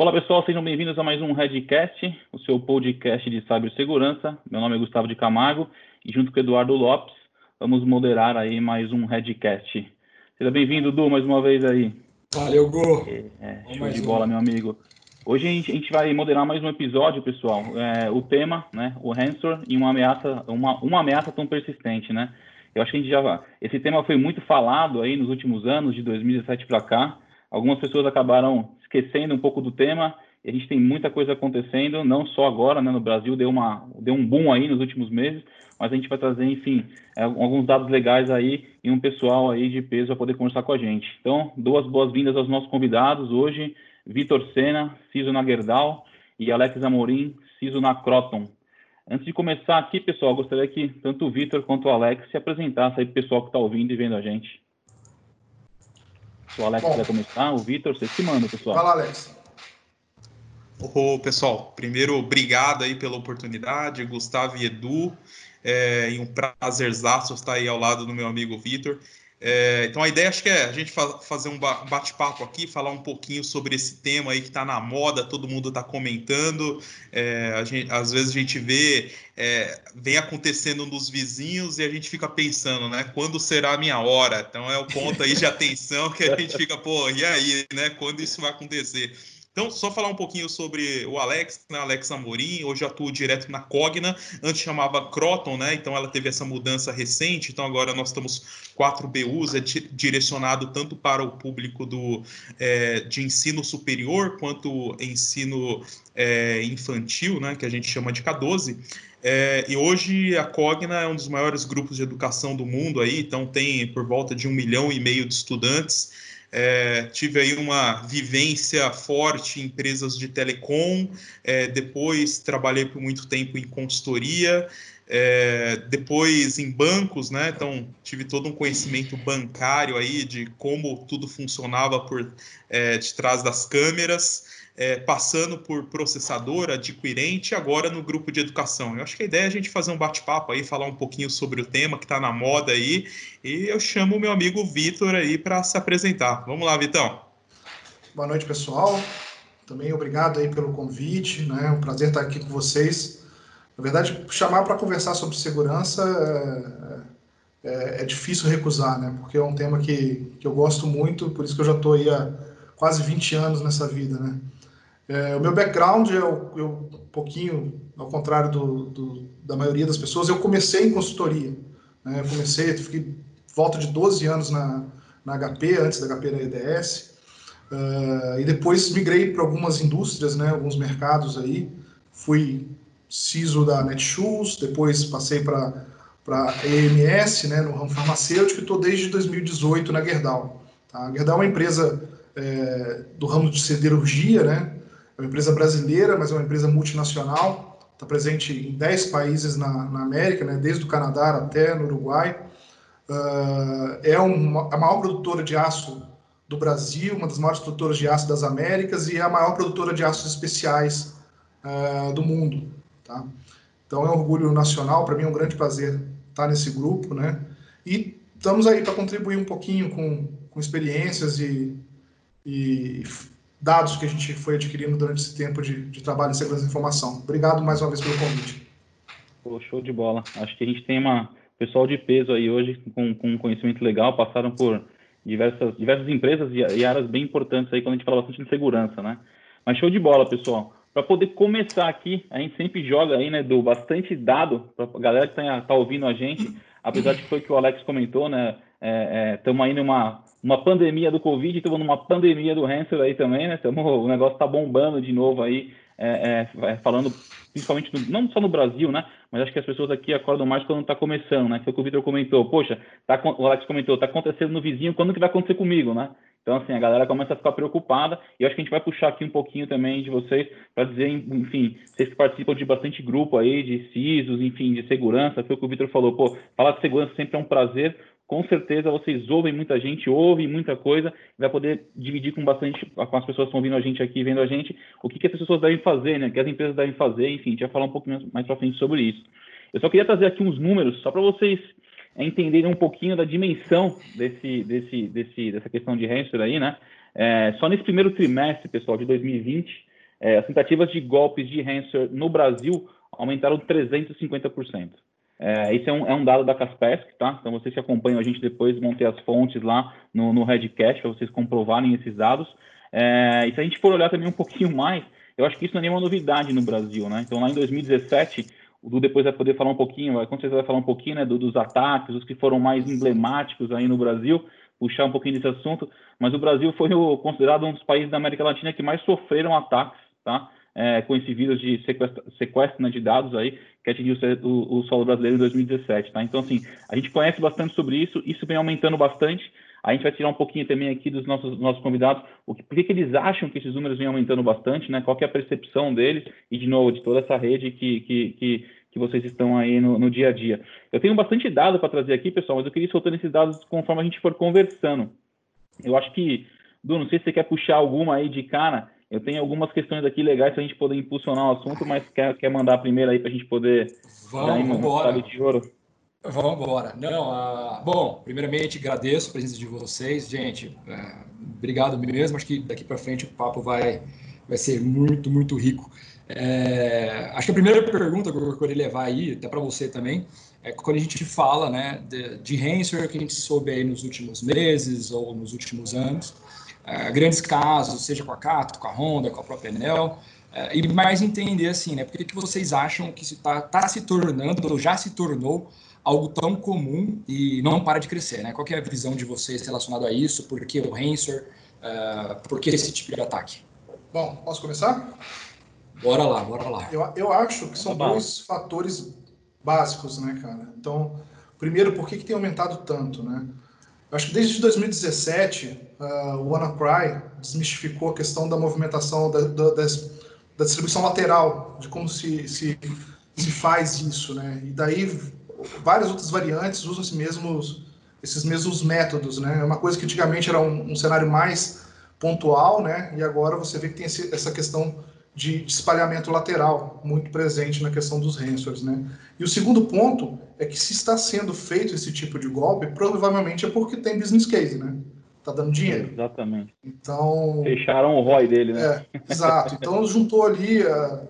Olá pessoal, sejam bem-vindos a mais um Redcast, o seu podcast de cibersegurança. Meu nome é Gustavo de Camargo e junto com o Eduardo Lopes vamos moderar aí mais um Redcast. Seja bem-vindo, Du, mais uma vez aí. Valeu, Gu. É, show de bola, um. meu amigo. Hoje a gente, a gente, vai moderar mais um episódio, pessoal. É, o tema, né, o Hansor e uma ameaça, uma, uma ameaça tão persistente, né? Eu acho que a gente já, esse tema foi muito falado aí nos últimos anos, de 2017 para cá. Algumas pessoas acabaram esquecendo um pouco do tema. E a gente tem muita coisa acontecendo, não só agora, né, no Brasil deu uma deu um boom aí nos últimos meses, mas a gente vai trazer, enfim, é, alguns dados legais aí e um pessoal aí de peso a poder conversar com a gente. Então, duas boas-vindas aos nossos convidados hoje, Vitor Sena, Ciso na Gerdau e Alex Amorim, Ciso na Croton. Antes de começar aqui, pessoal, gostaria que tanto o Vitor quanto o Alex se apresentassem aí para o pessoal que está ouvindo e vendo a gente. Se o Alex Bom, quiser começar, o Vitor, vocês se mandam, pessoal. Fala, Alex. Ô, pessoal, primeiro, obrigado aí pela oportunidade, Gustavo e Edu, é, e um prazerzaço estar aí ao lado do meu amigo Vitor. É, então a ideia acho que é a gente fa fazer um bate-papo aqui, falar um pouquinho sobre esse tema aí que está na moda, todo mundo está comentando. É, gente, às vezes a gente vê, é, vem acontecendo nos vizinhos e a gente fica pensando, né? Quando será a minha hora? Então é o ponto aí de atenção que a gente fica, pô, e aí, né? Quando isso vai acontecer? Então, só falar um pouquinho sobre o Alex, né? Alex Amorim, hoje atuo direto na Cogna, antes chamava Croton, né? Então ela teve essa mudança recente, então agora nós estamos quatro BUs, é direcionado tanto para o público do, é, de ensino superior quanto ensino é, infantil, né? Que a gente chama de K12. É, e hoje a Cogna é um dos maiores grupos de educação do mundo aí, então tem por volta de um milhão e meio de estudantes. É, tive aí uma vivência forte em empresas de telecom, é, depois trabalhei por muito tempo em consultoria, é, depois em bancos, né? Então tive todo um conhecimento bancário aí de como tudo funcionava por é, de trás das câmeras é, passando por processador, adquirente, agora no grupo de educação. Eu acho que a ideia é a gente fazer um bate-papo aí, falar um pouquinho sobre o tema que está na moda aí, e eu chamo o meu amigo Vitor aí para se apresentar. Vamos lá, Vitão. Boa noite, pessoal. Também obrigado aí pelo convite, né? É um prazer estar aqui com vocês. Na verdade, chamar para conversar sobre segurança é, é, é, difícil recusar, né? Porque é um tema que, que eu gosto muito, por isso que eu já estou aí há quase 20 anos nessa vida, né? É, o meu background, eu, eu, um pouquinho ao contrário do, do, da maioria das pessoas, eu comecei em consultoria. Né? Eu comecei, fiquei volta de 12 anos na, na HP, antes da HP na EDS, uh, e depois migrei para algumas indústrias, né? alguns mercados aí. Fui CISO da Netshoes, depois passei para para EMS, né, no ramo farmacêutico, e estou desde 2018 na Gerdau. Tá? A Gerdau é uma empresa é, do ramo de siderurgia, né, é uma empresa brasileira, mas é uma empresa multinacional, está presente em 10 países na, na América, né, desde o Canadá até no Uruguai. Uh, é uma, a maior produtora de aço do Brasil, uma das maiores produtoras de aço das Américas e é a maior produtora de aços especiais uh, do mundo. Tá? Então é um orgulho nacional, para mim é um grande prazer estar nesse grupo, né? E estamos aí para contribuir um pouquinho com, com experiências e, e dados que a gente foi adquirindo durante esse tempo de, de trabalho em segurança da informação. Obrigado mais uma vez pelo convite. Pô, show de bola. Acho que a gente tem uma pessoal de peso aí hoje com, com um conhecimento legal, passaram por diversas, diversas empresas e, e áreas bem importantes aí quando a gente fala bastante de segurança, né? Mas show de bola, pessoal. Para poder começar aqui, a gente sempre joga aí, né, do bastante dado para a galera que está tá ouvindo a gente, apesar de que foi que o Alex comentou, né? Estamos é, é, aí numa uma pandemia do Covid, estamos numa pandemia do Hanser aí também, né? Tamo, o negócio está bombando de novo aí, é, é, falando principalmente, no, não só no Brasil, né? Mas acho que as pessoas aqui acordam mais quando está começando, né? Foi o que o Vitor comentou. Poxa, tá, o Alex comentou, está acontecendo no vizinho, quando que vai acontecer comigo, né? Então, assim, a galera começa a ficar preocupada e eu acho que a gente vai puxar aqui um pouquinho também de vocês para dizer, enfim, vocês que participam de bastante grupo aí, de CISOs, enfim, de segurança, foi o que o Vitor falou, pô, falar de segurança sempre é um prazer, com certeza vocês ouvem muita gente, ouvem muita coisa, vai poder dividir com bastante, com as pessoas que estão ouvindo a gente aqui, vendo a gente, o que, que as pessoas devem fazer, né? O que as empresas devem fazer, enfim, a gente vai falar um pouco mais para frente sobre isso. Eu só queria trazer aqui uns números, só para vocês entenderem um pouquinho da dimensão desse, desse, desse, dessa questão de hamster aí, né? É, só nesse primeiro trimestre, pessoal, de 2020, é, as tentativas de golpes de ransomware no Brasil aumentaram 350%. É, esse é um, é um, dado da Kaspersky, tá? Então, vocês que acompanham a gente depois ter as fontes lá no, no Redcast para vocês comprovarem esses dados. É, e se a gente for olhar também um pouquinho mais, eu acho que isso não é nenhuma novidade no Brasil, né? Então, lá em 2017, o Du depois vai poder falar um pouquinho, vai, com vai falar um pouquinho né, do, dos ataques, os que foram mais emblemáticos aí no Brasil, puxar um pouquinho desse assunto, mas o Brasil foi o, considerado um dos países da América Latina que mais sofreram ataques, tá? É, com esse vírus de sequestro, sequestro né, de dados aí, que atingiu o, o, solo brasileiro em 2017, tá? Então, assim, a gente conhece bastante sobre isso, isso vem aumentando bastante, a gente vai tirar um pouquinho também aqui dos nossos, nossos convidados, o que, por que, que eles acham que esses números vêm aumentando bastante, né? Qual é a percepção deles e, de novo, de toda essa rede que, que, que, que vocês estão aí no, no, dia a dia. Eu tenho bastante dado para trazer aqui, pessoal, mas eu queria ir soltando esses dados conforme a gente for conversando. Eu acho que, Du, não sei se você quer puxar alguma aí de cara, eu tenho algumas questões aqui legais para a gente poder impulsionar o assunto, mas quer, quer mandar a primeira aí para a gente poder... Vamos embora. Vamos embora. Não, bom, primeiramente agradeço a presença de vocês, gente. Uh, obrigado mesmo. Acho que daqui para frente o papo vai, vai ser muito, muito rico. É, acho que a primeira pergunta que eu queria levar aí, até para você também, é quando a gente fala né, de, de ransomware que a gente soube aí nos últimos meses ou nos últimos anos, é, grandes casos, seja com a Cato, com a Honda, com a própria Enel, é, e mais entender assim, né, por que, que vocês acham que está tá se tornando ou já se tornou algo tão comum e não para de crescer, né? Qual é a visão de vocês relacionada a isso? Por que o ransomware? Uh, por que esse tipo de ataque? Bom, posso começar? Bora lá, bora lá. Eu, eu acho que são dois fatores básicos, né, cara? Então, primeiro, por que, que tem aumentado tanto, né? Eu acho que desde 2017, uh, o WannaCry desmistificou a questão da movimentação da, da, da distribuição lateral, de como se, se, se faz isso, né? E daí várias outras variantes usam esses mesmos, esses mesmos métodos, né? É uma coisa que antigamente era um, um, cenário mais pontual, né? E agora você vê que tem esse, essa questão de, de, espalhamento lateral muito presente na questão dos ransomwares, né? E o segundo ponto é que se está sendo feito esse tipo de golpe, provavelmente é porque tem business case, né? Tá dando dinheiro. Exatamente. Então fecharam o ROI dele, né? É, exato. Então juntou ali uh,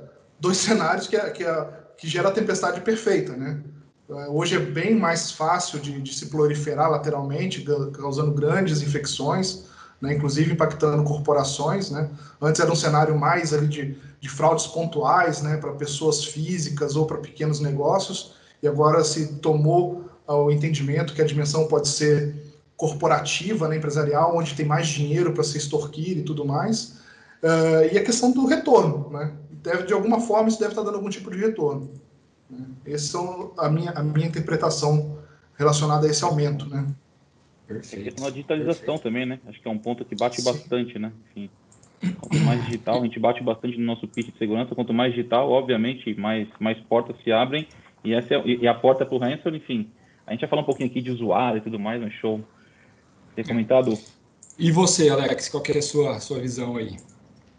dois cenários que, é, que, é, que gera a tempestade perfeita, né? É, hoje é bem mais fácil de, de se proliferar lateralmente, causando grandes infecções, né, inclusive impactando corporações. Né? Antes era um cenário mais ali de, de fraudes pontuais né, para pessoas físicas ou para pequenos negócios, e agora se tomou o entendimento que a dimensão pode ser corporativa, né, empresarial, onde tem mais dinheiro para se extorquir e tudo mais. Uh, e a questão do retorno. Né? Deve, de alguma forma, isso deve estar dando algum tipo de retorno. Né? Essa é a minha, a minha interpretação relacionada a esse aumento, né? Perfeito. A questão da digitalização Perfeito. também, né? Acho que é um ponto que bate Sim. bastante, né? Enfim, quanto mais digital, a gente bate bastante no nosso pitch de segurança, quanto mais digital, obviamente, mais, mais portas se abrem, e, essa é, e a porta para o Hansel, enfim, a gente vai falar um pouquinho aqui de usuário e tudo mais no show. Tem comentado? E você, Alex, qual é a sua, sua visão aí?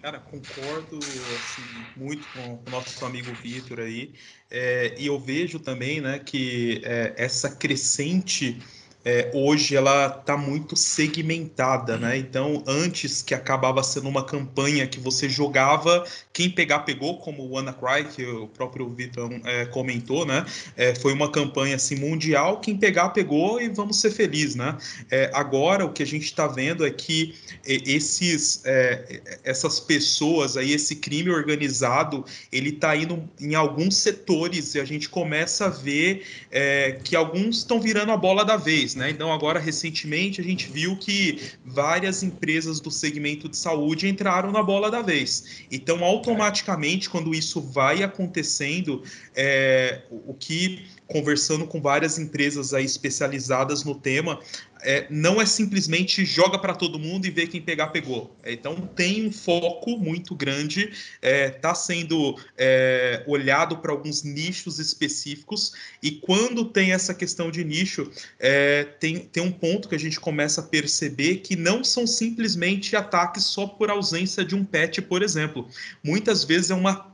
Cara, concordo assim, muito com o nosso amigo Vitor aí. É, e eu vejo também né, que é, essa crescente é, hoje ela está muito segmentada, né? Então, antes que acabava sendo uma campanha que você jogava, quem pegar pegou, como o WannaCry, que o próprio Vitor é, comentou, né? É, foi uma campanha assim mundial, quem pegar pegou e vamos ser felizes, né? É, agora o que a gente está vendo é que esses, é, essas pessoas aí, esse crime organizado, ele está indo em alguns setores e a gente começa a ver é, que alguns estão virando a bola da vez né? Então, agora, recentemente, a gente viu que várias empresas do segmento de saúde entraram na bola da vez. Então, automaticamente, quando isso vai acontecendo, é, o que conversando com várias empresas aí especializadas no tema, é, não é simplesmente joga para todo mundo e vê quem pegar, pegou. É, então tem um foco muito grande, está é, tá sendo é, olhado para alguns nichos específicos, e quando tem essa questão de nicho, é, tem, tem um ponto que a gente começa a perceber que não são simplesmente ataques só por ausência de um patch, por exemplo. Muitas vezes é uma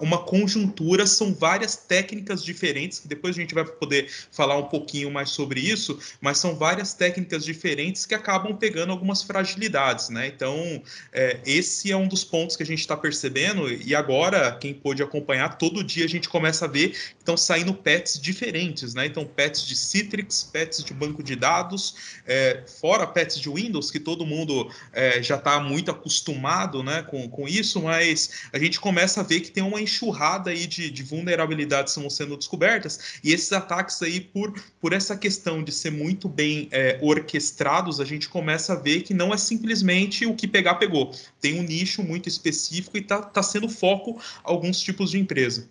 uma conjuntura, são várias técnicas diferentes, que depois a gente vai poder falar um pouquinho mais sobre isso, mas são várias técnicas diferentes que acabam pegando algumas fragilidades, né? Então, é, esse é um dos pontos que a gente está percebendo, e agora, quem pôde acompanhar, todo dia a gente começa a ver que estão saindo pets diferentes, né? Então, pets de Citrix, pets de banco de dados, é, fora pets de Windows, que todo mundo é, já está muito acostumado né, com, com isso, mas a gente começa a ver que tem uma enxurrada aí de, de vulnerabilidades que estão sendo descobertas, e esses ataques aí, por, por essa questão de ser muito bem é, orquestrados, a gente começa a ver que não é simplesmente o que pegar, pegou. Tem um nicho muito específico e está tá sendo foco alguns tipos de empresa.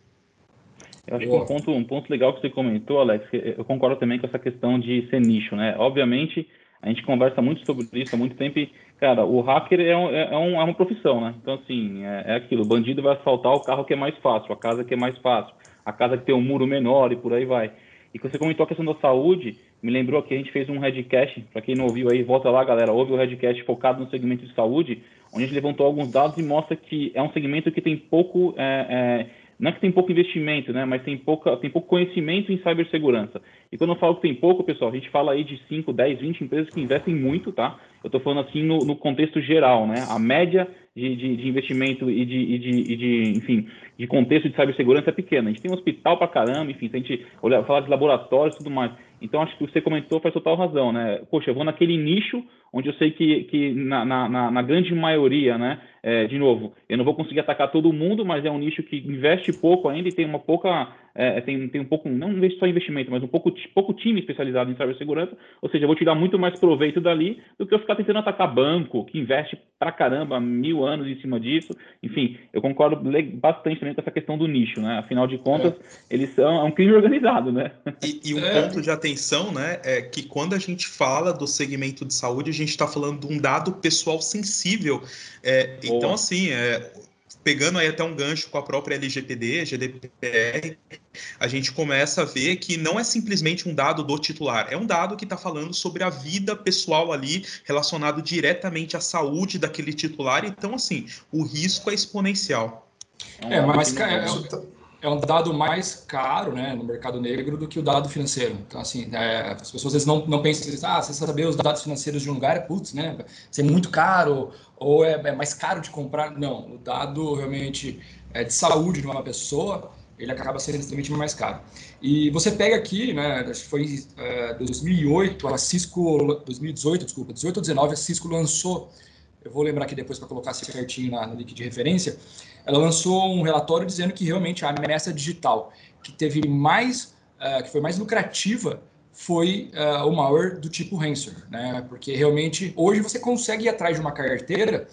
Eu acho que um ponto, um ponto legal que você comentou, Alex, eu concordo também com essa questão de ser nicho, né? Obviamente, a gente conversa muito sobre isso há muito tempo e, cara, o hacker é, um, é, um, é uma profissão, né? Então, assim, é, é, aquilo, o bandido vai assaltar o carro que é mais fácil, a casa que é mais fácil, a casa que tem um muro menor e por aí vai. E você comentou a questão da saúde, me lembrou que a gente fez um Redcast, para quem não ouviu aí, volta lá, galera, ouve o Redcast focado no segmento de saúde, onde a gente levantou alguns dados e mostra que é um segmento que tem pouco... É, é não é que tem pouco investimento, né, mas tem, pouca, tem pouco conhecimento em cibersegurança. E quando eu falo que tem pouco, pessoal, a gente fala aí de 5, 10, 20 empresas que investem muito, tá? Eu estou falando assim no, no, contexto geral, né? A média de, de, de investimento e de, e, de, e de, enfim, de contexto de cibersegurança é pequena. A gente tem um hospital para caramba, enfim, se a gente olhar, falar de laboratórios e tudo mais. Então, acho que você comentou faz total razão, né? Poxa, eu vou naquele nicho onde eu sei que, que na, na, na grande maioria, né? É, de novo, eu não vou conseguir atacar todo mundo, mas é um nicho que investe pouco ainda e tem uma pouca, é, tem, tem um pouco, não só investimento, mas um pouco, pouco time especializado em cibersegurança, ou seja, eu vou tirar muito mais proveito dali do que eu ficar tentando atacar banco, que investe pra caramba mil anos em cima disso. Enfim, eu concordo bastante também com essa questão do nicho, né? Afinal de contas, é. eles são é um crime organizado, né? E, e um é. ponto de atenção, né, é que quando a gente fala do segmento de saúde, a gente está falando de um dado pessoal sensível. É, então, assim, é, pegando aí até um gancho com a própria LGPD, GDPR, a gente começa a ver que não é simplesmente um dado do titular, é um dado que está falando sobre a vida pessoal ali, relacionado diretamente à saúde daquele titular. Então, assim, o risco é exponencial. É, mas é, é um dado mais caro né, no mercado negro do que o dado financeiro. Então, assim, é, as pessoas às vezes não, não pensam assim, ah, você saber os dados financeiros de um lugar é putz, né? Ser muito caro ou é, é, mais caro de comprar. Não, o dado realmente é, de saúde de uma pessoa, ele acaba sendo extremamente mais caro. E você pega aqui, né, acho que foi é, 2008, a Cisco, 2018, desculpa, 18 ou 19, a Cisco lançou, eu vou lembrar aqui depois para colocar certinho na, no link de referência, ela lançou um relatório dizendo que realmente a ameaça digital que teve mais, uh, que foi mais lucrativa foi uh, o malware do tipo ransomware, né? Porque realmente hoje você consegue ir atrás de uma carteira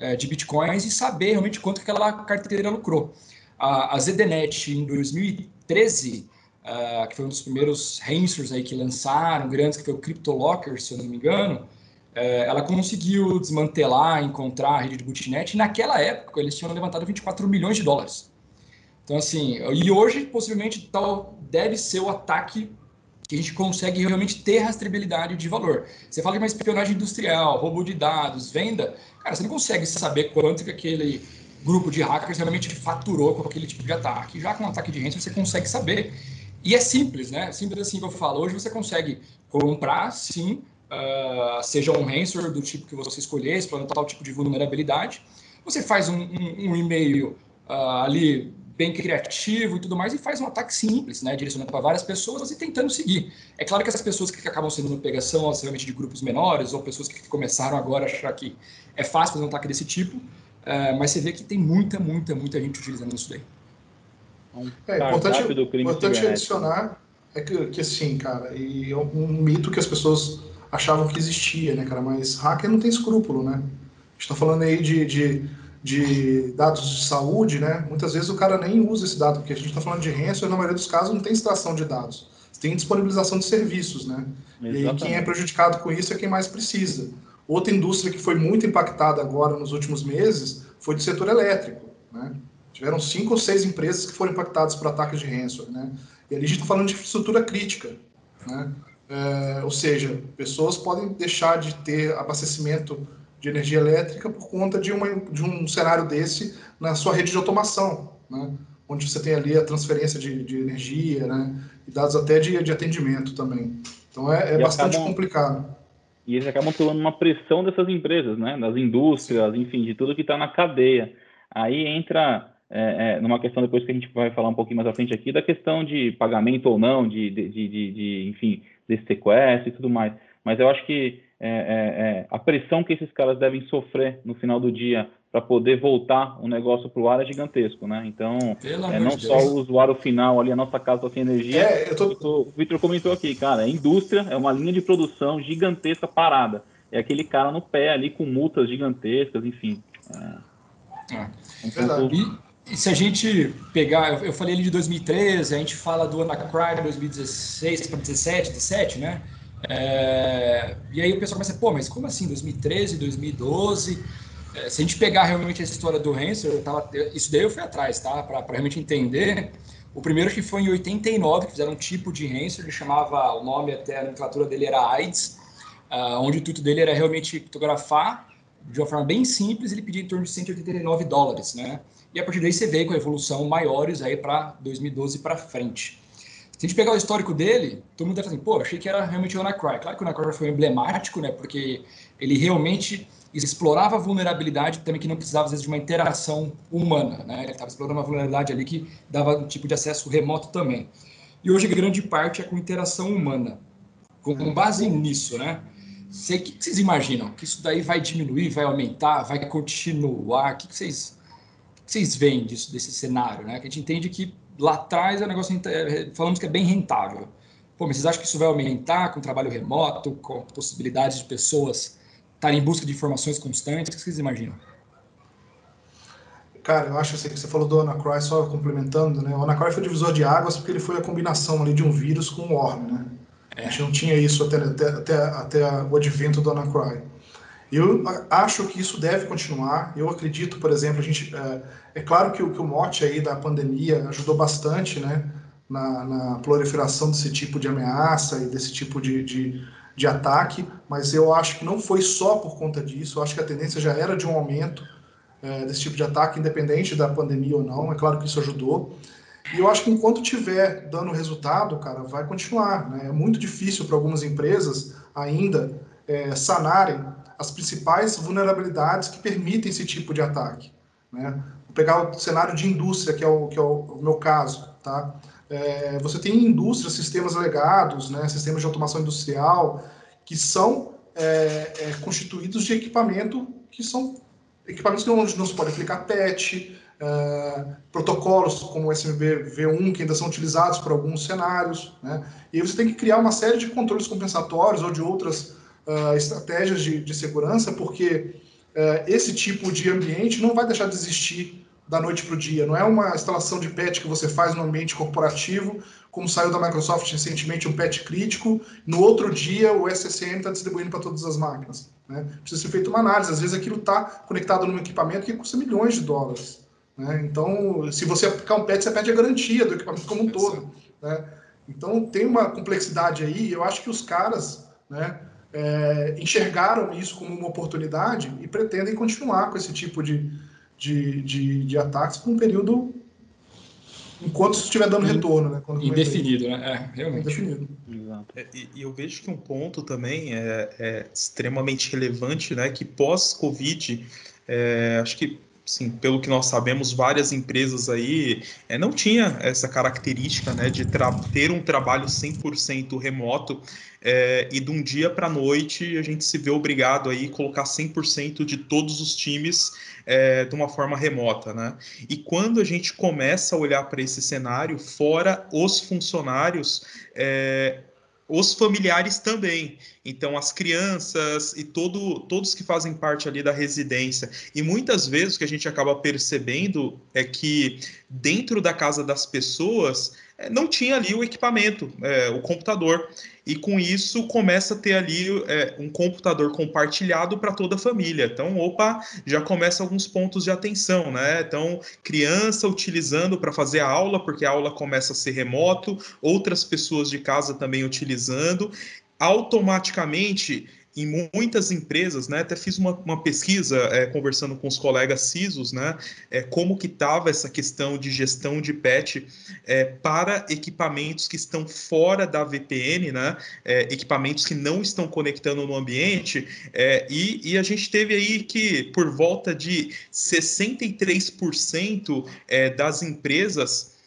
uh, de bitcoins e saber realmente quanto que aquela carteira lucrou. A, a ZDNet em 2013 Uh, que foi um dos primeiros ransomwares aí que lançaram, grandes, que foi o CryptoLocker, se eu não me engano, é, ela conseguiu desmantelar, encontrar a rede de botnet, e naquela época eles tinham levantado 24 milhões de dólares. Então, assim, e hoje, possivelmente, tal deve ser o ataque que a gente consegue realmente ter rastreabilidade de valor. Você fala de uma espionagem industrial, roubo de dados, venda, cara, você não consegue saber quanto que aquele grupo de hackers realmente faturou com aquele tipo de ataque. Já com um ataque de ransomware, você consegue saber. E é simples, né? Simples assim que eu falo. Hoje você consegue comprar, sim, uh, seja um ransomware do tipo que você escolher, explorando tal tipo de vulnerabilidade. Você faz um, um, um e-mail uh, ali bem criativo e tudo mais e faz um ataque simples, né, direcionando para várias pessoas e tentando seguir. É claro que as pessoas que acabam sendo pegação, são realmente de grupos menores ou pessoas que começaram agora a achar que é fácil fazer um ataque desse tipo, uh, mas você vê que tem muita, muita, muita gente utilizando isso daí. É importante, importante adicionar é que, que assim, cara, e é um mito que as pessoas achavam que existia, né, cara? Mas hacker não tem escrúpulo, né? Está falando aí de, de, de, dados de saúde, né? Muitas vezes o cara nem usa esse dado, porque a gente está falando de ransomware, na maioria dos casos não tem extração de dados. Tem disponibilização de serviços, né? Exatamente. E quem é prejudicado com isso é quem mais precisa. Outra indústria que foi muito impactada agora nos últimos meses foi do setor elétrico, né? Tiveram cinco ou seis empresas que foram impactadas por ataques de ransomware, né? E ali a gente está falando de infraestrutura crítica, né? É, ou seja, pessoas podem deixar de ter abastecimento de energia elétrica por conta de, uma, de um cenário desse na sua rede de automação. né? onde você tem ali a transferência de, de energia, né? e dados até de, de atendimento também. Então é, é bastante acabam, complicado. E eles acabam tomando uma pressão dessas empresas, né? das indústrias, enfim, de tudo que está na cadeia. Aí entra é, é, numa questão depois que a gente vai falar um pouquinho mais à frente aqui, da questão de pagamento ou não, de, de, de, de enfim, desse sequestro e tudo mais. Mas eu acho que é, é, é, a pressão que esses caras devem sofrer no final do dia para poder voltar o negócio para o ar é gigantesco, né? Então, é, não só o usuário final ali, a nossa casa sem energia. É, tô... tô... o Victor comentou aqui, cara, a indústria é uma linha de produção gigantesca parada. É aquele cara no pé ali com multas gigantescas, enfim. É, é. Um pouco... e, se a gente pegar, eu, eu falei ali de 2013, a gente fala do Anacry 2016 para 2017, 17, né? É, e aí o pessoal começa, pô, mas como assim, 2013, 2012? É, se a gente pegar realmente essa história do Hanser, tava, isso daí eu fui atrás, tá? Para realmente entender. O primeiro que foi em 89, que fizeram um tipo de Hanser, ele chamava, o nome até a nomenclatura dele era AIDS, uh, onde o intuito dele era realmente fotografar de uma forma bem simples, ele pedia em torno de 189 dólares, né? E a partir daí você vê com a evolução maiores aí para 2012 para frente. Se a gente pegar o histórico dele, todo mundo deve assim, pô, achei que era realmente o WannaCry. Claro que o WannaCry foi emblemático, né? Porque ele realmente explorava a vulnerabilidade também que não precisava, às vezes, de uma interação humana. Né? Ele estava explorando uma vulnerabilidade ali que dava um tipo de acesso remoto também. E hoje, grande parte é com interação humana. Com base nisso, né? O que vocês imaginam? Que isso daí vai diminuir, vai aumentar, vai continuar? O que vocês, vocês veem disso, desse cenário? Né? Que a gente entende que lá atrás é um negócio, é, falamos que é bem rentável. Pô, mas vocês acham que isso vai aumentar com trabalho remoto, com possibilidades de pessoas estar em busca de informações constantes? O que vocês imaginam? Cara, eu acho assim, que você falou do Anacroy, só complementando, né? O Anacroy foi divisor de águas porque ele foi a combinação ali de um vírus com um worm, né? É. A gente não tinha isso até, até, até, até o advento do Anacroy. Eu acho que isso deve continuar. Eu acredito, por exemplo, a gente é, é claro que o, que o mote aí da pandemia ajudou bastante, né, na, na proliferação desse tipo de ameaça e desse tipo de, de de ataque, mas eu acho que não foi só por conta disso, eu acho que a tendência já era de um aumento é, desse tipo de ataque, independente da pandemia ou não, é claro que isso ajudou. E eu acho que enquanto tiver dando resultado, cara, vai continuar. Né? É muito difícil para algumas empresas ainda é, sanarem as principais vulnerabilidades que permitem esse tipo de ataque. Né? Vou pegar o cenário de indústria, que é o, que é o, meu caso. Tá? É, você tem indústrias, sistemas legados, né, sistemas de automação industrial, que são é, é, constituídos de equipamento que são equipamentos que não, não se pode aplicar PET, é, protocolos como o SMB V1, que ainda são utilizados por alguns cenários. Né, e aí você tem que criar uma série de controles compensatórios ou de outras uh, estratégias de, de, segurança, porque uh, esse tipo de ambiente não vai deixar de existir da noite para o dia. Não é uma instalação de patch que você faz no ambiente corporativo, como saiu da Microsoft recentemente um patch crítico, no outro dia o SCCM está distribuindo para todas as máquinas. Né? Precisa ser feita uma análise. Às vezes aquilo está conectado num equipamento que custa milhões de dólares. Né? Então, se você aplicar um patch, você perde a garantia do equipamento como um todo. Né? Então, tem uma complexidade aí. Eu acho que os caras né, é, enxergaram isso como uma oportunidade e pretendem continuar com esse tipo de, de, de, de ataques por um período enquanto isso estiver dando retorno, né? Quando Indefinido, né? É, realmente. Indefinido. É, e, e, eu vejo que um ponto também é, é extremamente relevante, né? Que pós-Covid, é, acho que sim, pelo que nós sabemos, várias empresas aí é, não tinha essa característica né, de ter um trabalho 100% remoto é, e de um dia para a noite a gente se vê obrigado aí a colocar 100% de todos os times é, de uma forma remota. Né? E quando a gente começa a olhar para esse cenário, fora os funcionários, é, os familiares também. Então, as crianças e todo, todos que fazem parte ali da residência. E muitas vezes o que a gente acaba percebendo é que dentro da casa das pessoas não tinha ali o equipamento, é, o computador. E com isso começa a ter ali é, um computador compartilhado para toda a família. Então, opa, já começa alguns pontos de atenção, né? Então, criança utilizando para fazer a aula, porque a aula começa a ser remoto, outras pessoas de casa também utilizando automaticamente em muitas empresas, né, até fiz uma, uma pesquisa é, conversando com os colegas CISOs, né, é, como que estava essa questão de gestão de patch é, para equipamentos que estão fora da VPN, né, é, equipamentos que não estão conectando no ambiente, é, e, e, a gente teve aí que por volta de 63% é, das empresas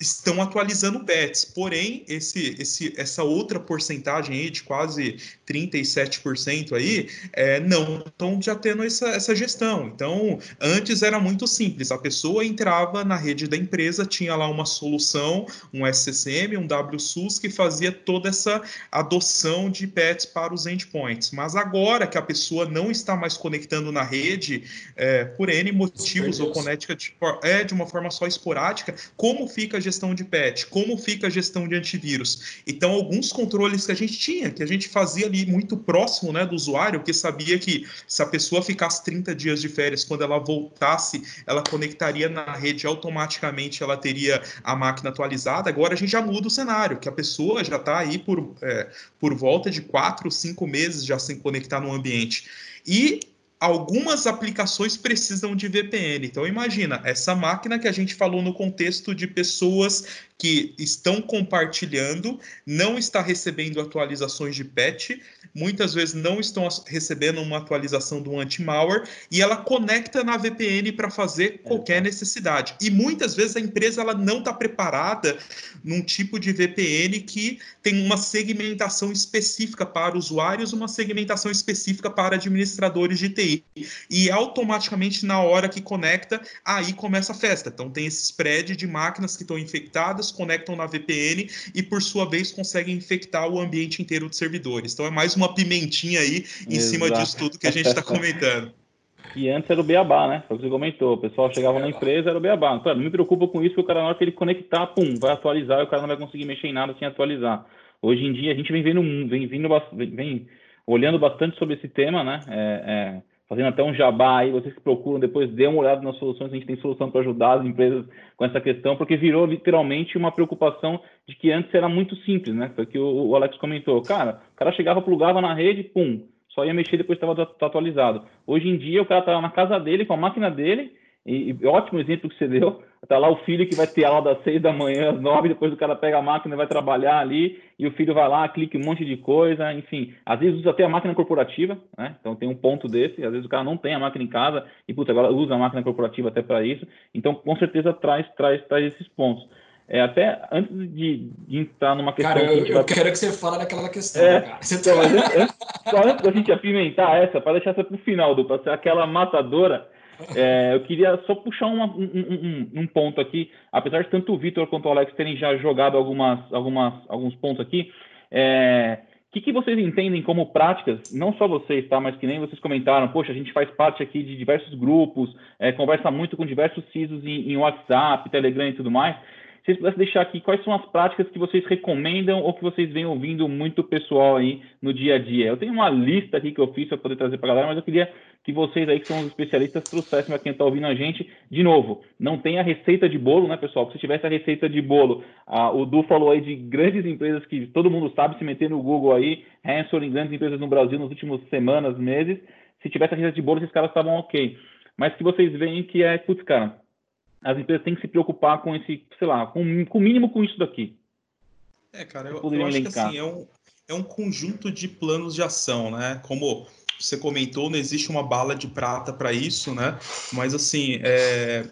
estão atualizando bets, porém esse, esse, essa outra porcentagem aí de quase 37% aí é, não estão já tendo essa, essa gestão. Então, antes era muito simples, a pessoa entrava na rede da empresa, tinha lá uma solução, um SCCM, um WSUS que fazia toda essa adoção de pets para os endpoints. Mas agora que a pessoa não está mais conectando na rede, é, por N motivos ou conecta de, é, de uma forma só esporádica, como fica a gestão de patch, como fica a gestão de antivírus. Então, alguns controles que a gente tinha, que a gente fazia ali muito próximo né, do usuário, que sabia que se a pessoa ficasse 30 dias de férias, quando ela voltasse, ela conectaria na rede automaticamente, ela teria a máquina atualizada. Agora a gente já muda o cenário, que a pessoa já está aí por, é, por volta de 4, 5 meses já sem conectar no ambiente. E algumas aplicações precisam de VPN. Então imagina, essa máquina que a gente falou no contexto de pessoas que estão compartilhando, não está recebendo atualizações de patch, muitas vezes não estão recebendo uma atualização do anti-malware e ela conecta na VPN para fazer qualquer necessidade. E muitas vezes a empresa ela não está preparada num tipo de VPN que tem uma segmentação específica para usuários, uma segmentação específica para administradores de TI. E automaticamente na hora que conecta, aí começa a festa. Então tem esse spread de máquinas que estão infectadas conectam na VPN e, por sua vez, conseguem infectar o ambiente inteiro de servidores. Então, é mais uma pimentinha aí em Exato. cima disso tudo que a gente está comentando. E antes era o beabá, né? Foi o que você comentou. O pessoal chegava na empresa, era o beabá. Claro, não me preocupa com isso, porque o cara, na hora que ele conectar, pum, vai atualizar e o cara não vai conseguir mexer em nada sem atualizar. Hoje em dia, a gente vem vendo, vem, vindo, vem, vem olhando bastante sobre esse tema, né? É, é, fazendo até um jabá aí, vocês que procuram, depois dê uma olhada nas soluções, a gente tem solução para ajudar as empresas com essa questão, porque virou literalmente uma preocupação de que antes era muito simples, né? Foi o que o, Alex comentou. Cara, o cara chegava, plugava na rede, pum, só ia mexer depois estava atualizado. Hoje em dia, o cara está na casa dele, com a máquina dele, e, e, ótimo exemplo que você deu, Tá lá o filho que vai ter aula das seis da manhã às nove, depois o cara pega a máquina e vai trabalhar ali, e o filho vai lá, clica um monte de coisa, enfim. Às vezes usa até a máquina corporativa, né? Então tem um ponto desse, às vezes o cara não tem a máquina em casa e, puta, agora usa a máquina corporativa até para isso. Então, com certeza traz, traz, traz esses pontos. É, até antes de, de entrar numa questão. Cara, eu, que eu vai... quero que você fale daquela questão, é, cara. Você então, tá... antes, só antes da gente apimentar essa, para deixar essa para o final, para ser aquela matadora é, eu queria só puxar uma, um, um, um, ponto aqui, apesar de tanto o Vitor quanto o Alex terem já jogado algumas, algumas, alguns pontos aqui. É, o que, que, vocês entendem como práticas, não só vocês, tá, mas que nem vocês comentaram, poxa, a gente faz parte aqui de diversos grupos, é, conversa muito com diversos CISOs em, em WhatsApp, Telegram e tudo mais vocês pudessem deixar aqui quais são as práticas que vocês recomendam ou que vocês vêm ouvindo muito pessoal aí no dia a dia. Eu tenho uma lista aqui que eu fiz para poder trazer para a galera, mas eu queria que vocês aí, que são os especialistas, trouxessem para quem está ouvindo a gente. De novo, não tem a receita de bolo, né, pessoal? Se tivesse a receita de bolo, a, o Du falou aí de grandes empresas que todo mundo sabe, se meter no Google aí, Hansel grandes empresas no Brasil nos últimos semanas, meses. Se tivesse a receita de bolo, esses caras estavam ok. Mas que vocês veem que é, putz, cara, as empresas têm que se preocupar com esse, sei lá, com, com o mínimo com isso daqui. É, cara, eu, eu acho que assim, é um, é um conjunto de planos de ação, né? Como você comentou, não existe uma bala de prata para isso, né? Mas assim, é,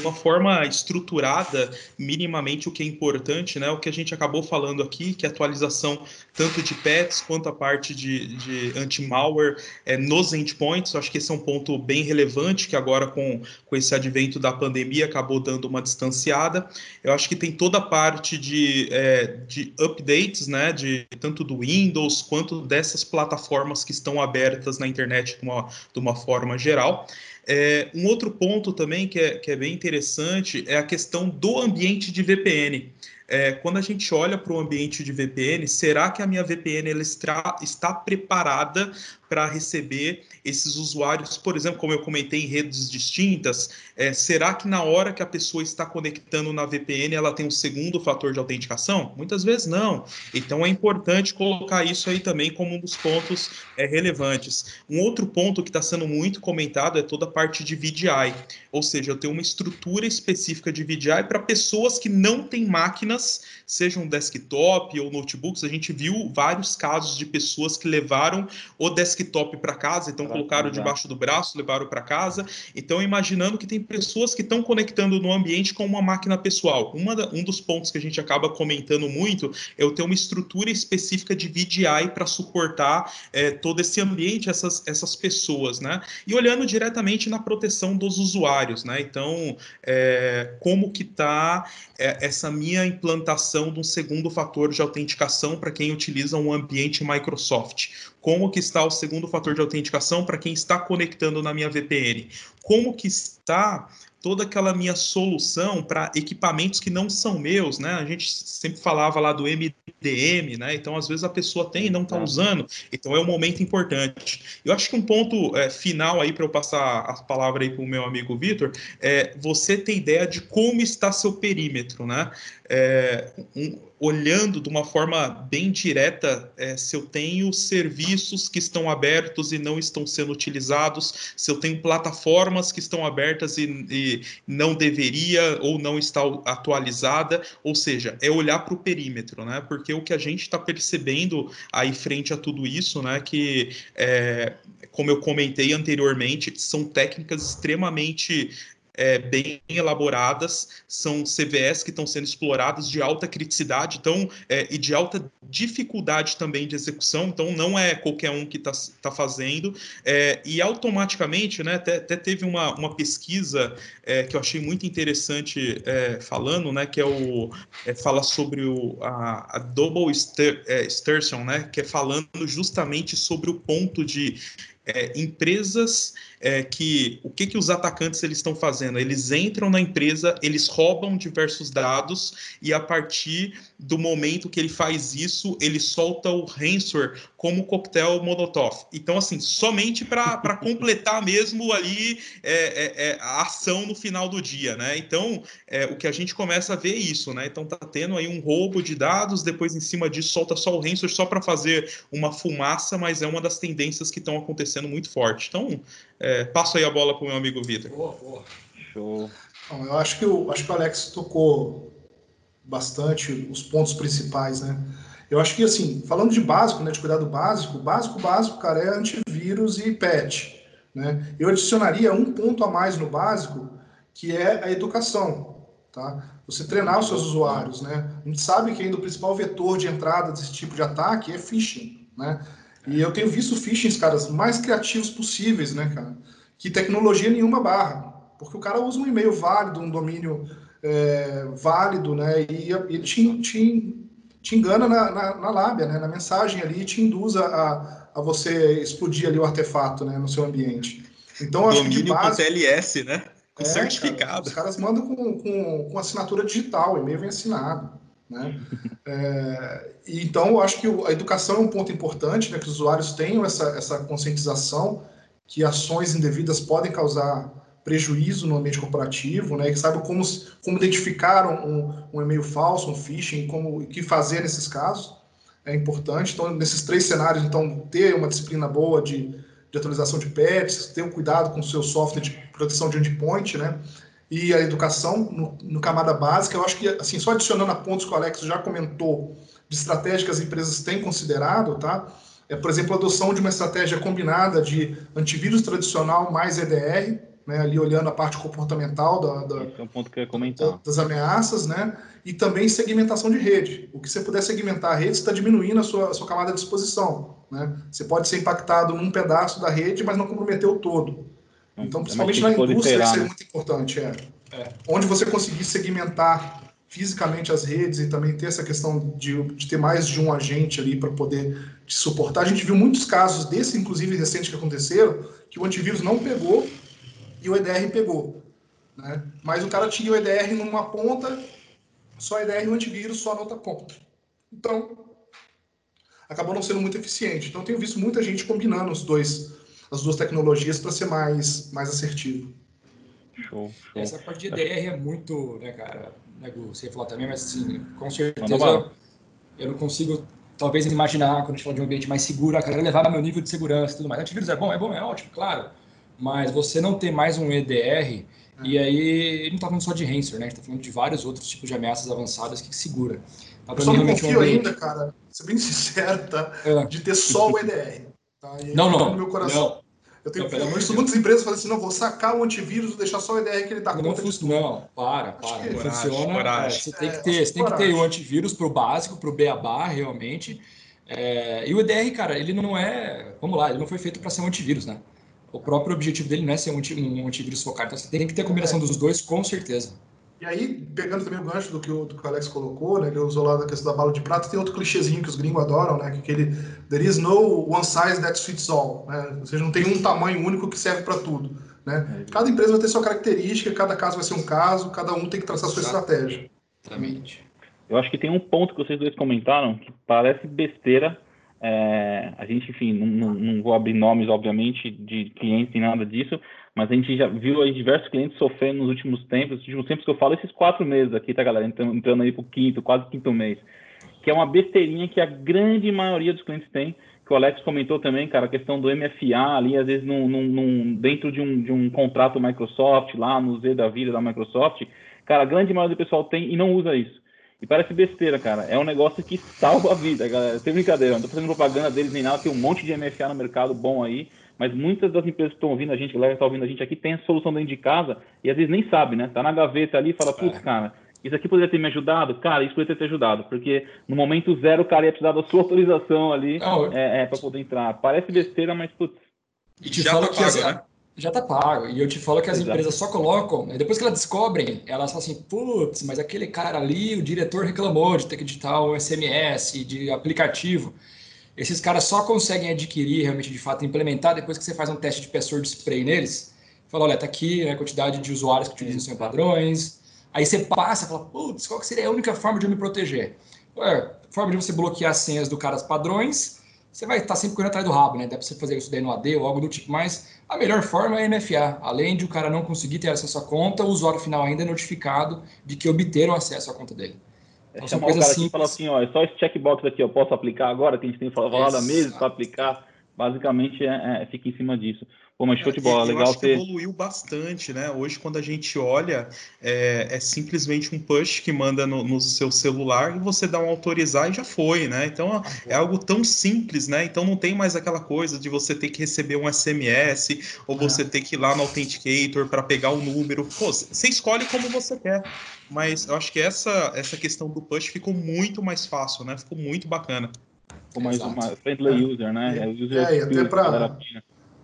uma forma estruturada, minimamente o que é importante, né? O que a gente acabou falando aqui, que é a atualização tanto de pets quanto a parte de, de anti-malware é, nos endpoints. Eu acho que esse é um ponto bem relevante, que agora com, com esse advento da pandemia acabou dando uma distanciada. Eu acho que tem toda a parte de, é, de updates, né? De tanto do Windows quanto dessas plataformas que estão abertas na internet de uma, de uma forma geral. É, um outro ponto também que é, que é bem interessante é a questão do ambiente de VPN. É, quando a gente olha para o ambiente de VPN, será que a minha VPN ela está, está preparada para receber esses usuários, por exemplo, como eu comentei, em redes distintas, é, será que na hora que a pessoa está conectando na VPN ela tem um segundo fator de autenticação? Muitas vezes não. Então é importante colocar isso aí também como um dos pontos é, relevantes. Um outro ponto que está sendo muito comentado é toda a parte de VDI, ou seja, eu tenho uma estrutura específica de VDI para pessoas que não têm máquinas, sejam desktop ou notebooks. A gente viu vários casos de pessoas que levaram o desktop para casa, então colocaram debaixo do braço, levaram para casa. Então, imaginando que tem pessoas que estão conectando no ambiente com uma máquina pessoal. Uma um dos pontos que a gente acaba comentando muito é eu ter uma estrutura específica de VDI para suportar é, todo esse ambiente, essas, essas pessoas, né? E olhando diretamente na proteção dos usuários, né? Então, é, como que está é, essa minha implantação de um segundo fator de autenticação para quem utiliza um ambiente Microsoft? Como que está o segundo fator de autenticação para quem está conectando na minha VPN? Como que está toda aquela minha solução para equipamentos que não são meus, né? A gente sempre falava lá do MDM, né? Então, às vezes a pessoa tem e não está usando, então é um momento importante. Eu acho que um ponto é, final aí para eu passar a palavra aí para o meu amigo Vitor é você ter ideia de como está seu perímetro, né? É, um, olhando de uma forma bem direta é, se eu tenho serviços que estão abertos e não estão sendo utilizados, se eu tenho plataformas que estão abertas e, e não deveria ou não está atualizada, ou seja, é olhar para o perímetro, né? Porque o que a gente está percebendo aí frente a tudo isso, né? Que é, como eu comentei anteriormente, são técnicas extremamente é, bem elaboradas, são CVS que estão sendo exploradas de alta criticidade então, é, e de alta dificuldade também de execução, então não é qualquer um que está tá fazendo, é, e automaticamente, né, até, até teve uma, uma pesquisa é, que eu achei muito interessante é, falando, né, que é o, é, fala sobre o, a, a Double Sturgeon, né, que é falando justamente sobre o ponto de é, empresas é, que o que, que os atacantes eles estão fazendo? Eles entram na empresa, eles roubam diversos dados e a partir do momento que ele faz isso, ele solta o ransomware como coquetel Molotov. Então, assim, somente para completar mesmo ali é, é, é, a ação no final do dia, né? Então, é, o que a gente começa a ver é isso, né? Então, tá tendo aí um roubo de dados, depois em cima disso solta só o ransomware só para fazer uma fumaça, mas é uma das tendências que estão acontecendo muito forte. Então, é, passo aí a bola para o meu amigo Vitor. Boa, boa. Show. Bom, eu acho que, o, acho que o Alex tocou bastante os pontos principais, né? Eu acho que, assim, falando de básico, né, de cuidado básico, básico, básico, cara, é antivírus e PET, né? Eu adicionaria um ponto a mais no básico, que é a educação, tá? Você treinar os seus usuários, né? A gente sabe que ainda o principal vetor de entrada desse tipo de ataque é phishing, né? E eu tenho visto phishing, caras, mais criativos possíveis, né, cara? Que tecnologia nenhuma barra. Porque o cara usa um e-mail válido, um domínio é, válido, né? E ele te, te, te engana na, na, na, lábia, né? Na mensagem ali, te induz a, a você explodir ali o artefato, né? No seu ambiente. Então, acho domínio que de base... com TLS, né? Com é, certificado. Cara, os caras mandam com, com, com assinatura digital, o e-mail vem assinado. Né? É, então, eu acho que a educação é um ponto importante, né, que os usuários tenham essa, essa conscientização que ações indevidas podem causar prejuízo no ambiente corporativo, né, que saibam como, como identificar um, um e-mail falso, um phishing, como o que fazer nesses casos, é importante. Então, nesses três cenários, então, ter uma disciplina boa de, de atualização de patches, ter um cuidado com o seu software de proteção de endpoint, né, e a educação no, no, camada básica. Eu acho que, assim, só adicionando a pontos que o Alex já comentou de estratégias que as empresas têm considerado, tá? É, por exemplo, a adoção de uma estratégia combinada de antivírus tradicional mais EDR, né, ali olhando a parte comportamental da, da é um ponto que eu ia comentar. das ameaças, né, e também segmentação de rede. O que você puder segmentar a rede, está diminuindo a sua, a sua camada de exposição. Né? Você pode ser impactado num pedaço da rede, mas não comprometer o todo. Então, principalmente na indústria, isso é né? muito importante. É. é. Onde você conseguir segmentar fisicamente as redes e também ter essa questão de, de ter mais de um agente ali para poder te suportar. A gente viu muitos casos desse, inclusive recentes, que aconteceram, que o antivírus não pegou e o EDR pegou. Né? Mas o cara tinha o EDR numa ponta, só EDR e o antivírus só na outra ponta. Então, acabou não sendo muito eficiente. Então, tenho visto muita gente combinando os dois, as duas tecnologias para ser mais, mais assertivo. Show, show. Essa parte de DR é muito, né, cara? Né, você ia falar também, mas assim, com certeza eu não consigo, talvez, imaginar, quando a gente fala de um ambiente mais seguro, a cara levar meu nível de segurança e tudo mais. Antivírus é bom, é bom, é ótimo, claro. Mas você não ter mais um EDR, é. e aí ele não está falando só de Ransom, né? A gente está falando de vários outros tipos de ameaças avançadas que segura. Então, eu só não confio um ambiente... ainda, cara, ser bem sincero, tá? É. De ter só o EDR. Tá? não, não. Meu coração. Não. Eu tenho não, visto muitas empresas falando assim, não, vou sacar o antivírus, vou deixar só o EDR que ele dá não conta Não, para, para. Não funciona. É, você tem que ter, você tem que ter o antivírus para o básico, para o beabá, realmente. É, e o EDR, cara, ele não é. Vamos lá, ele não foi feito para ser um antivírus, né? O próprio objetivo dele não é ser um, um antivírus focado. Então você tem que ter a combinação dos dois, com certeza. E aí, pegando também o gancho do que o, do que o Alex colocou, né, que usou lá da questão da bala de prata, tem outro clichêzinho que os gringos adoram, né, que aquele there is no one size that fits all, né, ou seja, não tem um tamanho único que serve para tudo, né. É cada empresa vai ter sua característica, cada caso vai ser um caso, cada um tem que traçar sua estratégia. Exatamente. Eu acho que tem um ponto que vocês dois comentaram que parece besteira, é, a gente, enfim, não, não, vou abrir nomes, obviamente, de clientes e nada disso, mas a gente já viu aí diversos clientes sofrendo nos últimos tempos, nos últimos tempos que eu falo, esses quatro meses aqui, tá, galera? Entrando, entrando aí pro quinto, quase quinto mês. Que é uma besteirinha que a grande maioria dos clientes tem, que o Alex comentou também, cara, a questão do MFA ali, às vezes num, num, dentro de um, de um contrato Microsoft, lá no Z da vida da Microsoft, cara, a grande maioria do pessoal tem e não usa isso. E parece besteira, cara. É um negócio que salva a vida, galera. Sem brincadeira, não tô fazendo propaganda deles nem nada, tem um monte de MFA no mercado bom aí, mas muitas das empresas que estão ouvindo a gente, que está ouvindo a gente aqui, tem a solução dentro de casa e às vezes nem sabe, né? Tá na gaveta ali e fala, putz, cara, isso aqui poderia ter me ajudado? Cara, isso poderia ter te ajudado, porque no momento zero o cara ia precisar da sua autorização ali é, é para poder entrar. Parece besteira, mas putz. E te já falo tá que pago, né? Já tá pago. E eu te falo que as Exato. empresas só colocam, né, depois que elas descobrem, elas falam assim, putz, mas aquele cara ali, o diretor reclamou de ter que digitar o SMS, de aplicativo. Esses caras só conseguem adquirir, realmente, de fato, implementar depois que você faz um teste de password spray neles. Fala, olha, tá aqui né, a quantidade de usuários que utilizam seus padrões. Aí você passa e fala, putz, qual que seria a única forma de eu me proteger? É, forma de você bloquear as senhas do cara padrões, você vai estar sempre correndo atrás do rabo, né? Dá para você fazer isso daí no AD ou algo do tipo, mas a melhor forma é MFA. Além de o cara não conseguir ter acesso à conta, o usuário final ainda é notificado de que obteram acesso à conta dele. É chamar o cara simples. aqui e falar assim, ó, é só esse checkbox aqui, eu posso aplicar agora, que a gente tem falado há meses para aplicar. Basicamente, é, é, fica em cima disso. Pô, mas show de bola, eu legal acho ter... que evoluiu bastante, né? Hoje, quando a gente olha, é, é simplesmente um push que manda no, no, seu celular e você dá um autorizar e já foi, né? Então, é algo tão simples, né? Então, não tem mais aquela coisa de você ter que receber um SMS ou você ter que ir lá no Authenticator para pegar o um número. Pô, você escolhe como você quer. Mas eu acho que essa, essa questão do push ficou muito mais fácil, né? Ficou muito bacana. Ficou mais uma friendly user, né? É, user é e até para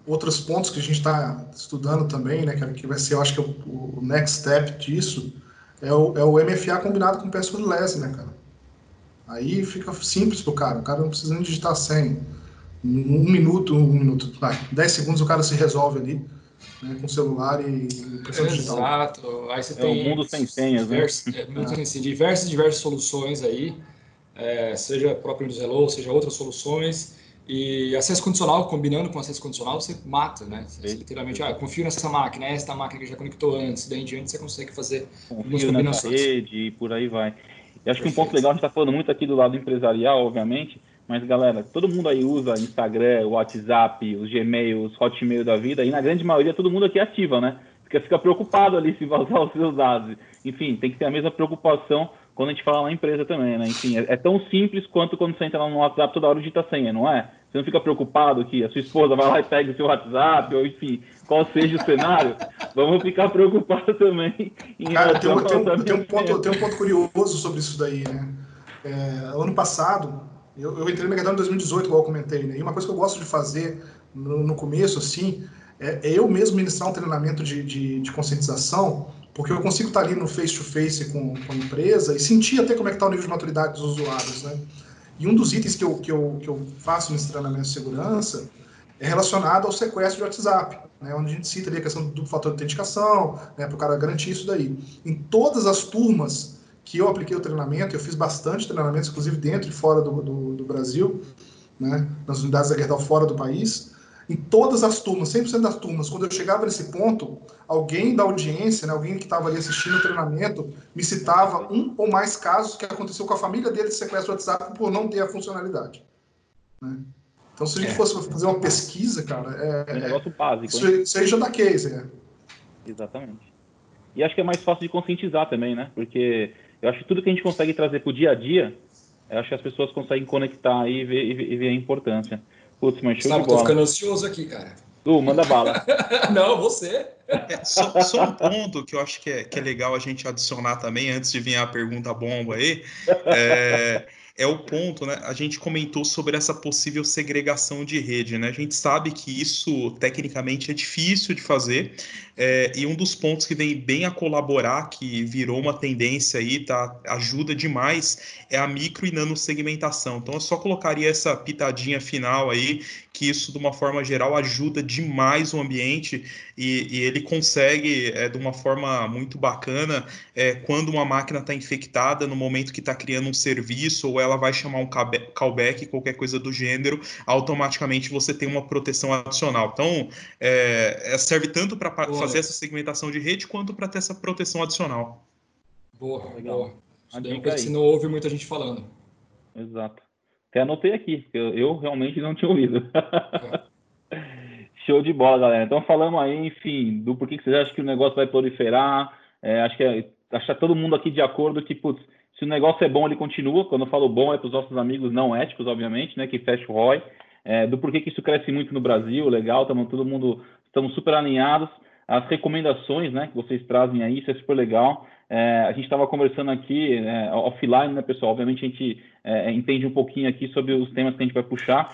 outros pontos que a gente está estudando também, né, que vai ser, eu acho que o, o next step disso, é o, é o MFA combinado com o passwordless, né, cara? Aí fica simples pro cara, o cara não precisa nem digitar senha. Um minuto, um minuto, vai, dez segundos o cara se resolve ali, né, com o celular e impressão digital. Exato, aí você é tem... o mundo sem senhas, né? É, mundo sem senhas, diversas, diversas soluções aí, é, seja próprio Windows Hello, seja outras soluções, e acesso condicional, combinando com acesso condicional, você mata, né? Você, literalmente, ah, confio nessa máquina, esta máquina que já conectou antes, daí em diante você consegue fazer confio combinações. na rede e por aí vai. E acho Perfeito. que um ponto legal, a gente está falando muito aqui do lado empresarial, obviamente, mas galera, todo mundo aí usa Instagram, WhatsApp, os Gmail, os Hotmail da vida, e na grande maioria todo mundo aqui é ativa, né? Porque fica preocupado ali se vazar os seus dados. Enfim, tem que ter a mesma preocupação quando a gente fala na empresa também, né? Enfim, é, é, tão simples quanto quando você entra lá no WhatsApp toda hora digita senha, não é? Você não fica preocupado que a sua esposa vai lá e pega o seu WhatsApp, ou enfim, qual seja o cenário, vamos ficar preocupados também. Cara, tem um, tem, um, tem, um ponto, tem um ponto curioso sobre isso daí, né? É, ano passado, eu, eu entrei no mercado em 2018, igual eu comentei, né? E uma coisa que eu gosto de fazer no, no começo, assim, é, é, eu mesmo ministrar um treinamento de, de, de conscientização porque eu consigo estar ali no face-to-face -face com, com a empresa e sentir até como é que está o nível de maturidade dos usuários, né? E um dos itens que eu, que eu, que eu faço nesse treinamento de segurança é relacionado ao sequestro de WhatsApp, né, onde a gente cita ali a questão do fator de autenticação, né, para o cara garantir isso daí. Em todas as turmas que eu apliquei o treinamento, eu fiz bastante treinamentos, inclusive dentro e fora do, do, do Brasil, né, nas unidades da Gerdau fora do país, em todas as turmas, 100% das turmas, quando eu chegava nesse ponto, alguém da audiência, né, alguém que estava ali assistindo o treinamento, me citava um ou mais casos que aconteceu com a família dele de sequestro WhatsApp por não ter a funcionalidade. Né? Então, se a gente é. fosse fazer uma pesquisa, cara, é, é um negócio básico. Isso, isso aí já dá case, né? Exatamente. E acho que é mais fácil de conscientizar também, né? Porque eu acho que tudo que a gente consegue trazer para o dia a dia, eu acho que as pessoas conseguem conectar e ver, e ver a importância. Putz, mas show Sabe, de bola. tô ficando ansioso aqui, cara. Du, manda bala. Não, você. É, só, só, um ponto que eu acho que é, que é legal a gente adicionar também, antes de vir a pergunta bomba aí. É, é o ponto, né? A gente comentou sobre essa possível segregação de rede, né? A gente sabe que isso tecnicamente é difícil de fazer, é, e um dos pontos que vem bem a colaborar, que virou uma tendência aí, tá? Ajuda demais, é a micro e nano segmentação. Então eu só colocaria essa pitadinha final aí, que isso, de uma forma geral, ajuda demais o ambiente e, e ele consegue, é, de uma forma muito bacana, é, quando uma máquina está infectada, no momento que está criando um serviço, ou ela vai chamar um callback, qualquer coisa do gênero, automaticamente você tem uma proteção adicional. Então, é, é serve tanto para fazer essa segmentação de rede, quanto para ter essa proteção adicional. Boa, legal. Boa. É coisa que não ouve muita gente falando. Exato. Até anotei aqui, eu, eu realmente não tinha ouvido. É. Show de bola, galera. Então falamos aí, enfim, do porquê que vocês acham que o negócio vai proliferar. É, acho que é, acho que tá todo mundo aqui de acordo que, putz, se o negócio é bom, ele continua. Quando eu falo bom, é para os nossos amigos não éticos, obviamente, né? Que fecha o ROI. É, do porquê que isso cresce muito no Brasil, legal, estamos todo mundo, estamos super alinhados as recomendações né, que vocês trazem aí, isso é super legal. É, a gente estava conversando aqui é, offline, né, pessoal? Obviamente a gente é, entende um pouquinho aqui sobre os temas que a gente vai puxar.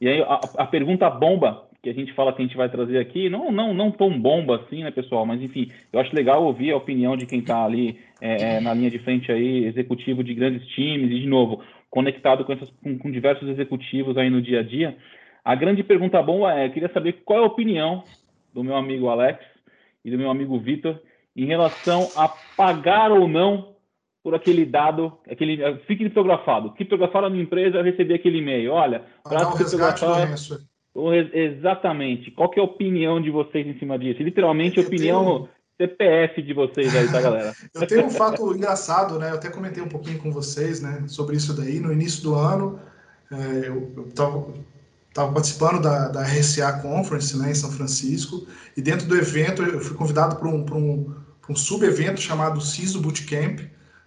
E aí a, a, pergunta bomba que a gente fala que a gente vai trazer aqui, não, não, não tão bomba assim, né, pessoal? Mas enfim, eu acho legal ouvir a opinião de quem está ali é, é, na linha de frente aí, executivo de grandes times, e de novo, conectado com, essas, com, com diversos executivos aí no dia a dia. A grande pergunta bomba é, eu queria saber qual é a opinião do meu amigo Alex e do meu amigo Vitor em relação a pagar ou não por aquele dado, aquele eh, fique criptografado. Criptografar a minha empresa, eu recebi aquele e-mail. Olha, para criptografar. Exatamente. Qual que é a opinião de vocês em cima disso? Literalmente, a opinião tenho... CPF de vocês aí, tá, galera? eu tenho um fato engraçado, né? Eu até comentei um pouquinho com vocês, né, sobre isso daí. No início do ano, é, eu, eu tava, estava participando da, da RSA Conference né, em São Francisco, e dentro do evento eu fui convidado para um, um, um sub-evento chamado CISO Bootcamp,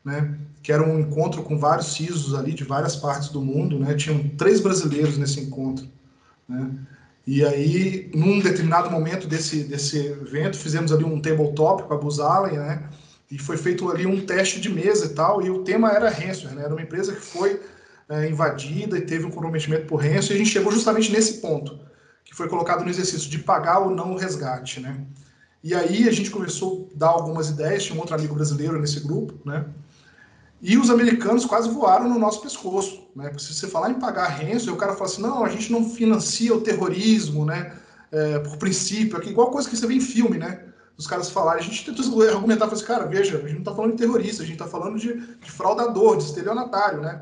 né, que era um encontro com vários CISOs ali de várias partes do mundo, né, tinham três brasileiros nesse encontro. Né, e aí, num determinado momento desse, desse evento, fizemos ali um tabletop com a Buzz Allen, né, e foi feito ali um teste de mesa e tal, e o tema era ransomware, né, era uma empresa que foi é, invadida e teve um comprometimento por renso, e a gente chegou justamente nesse ponto, que foi colocado no exercício de pagar ou não o resgate, né? E aí a gente começou a dar algumas ideias, tinha um outro amigo brasileiro nesse grupo, né? E os americanos quase voaram no nosso pescoço, né? Porque se você falar em pagar renso, o cara fala assim, não, a gente não financia o terrorismo, né? É, por princípio, aqui, igual coisa que você vê em filme, né? Os caras falarem, a gente tenta argumentar, assim, cara, veja, a gente não está falando de terrorista, a gente está falando de, de fraudador, de estelionatário, né?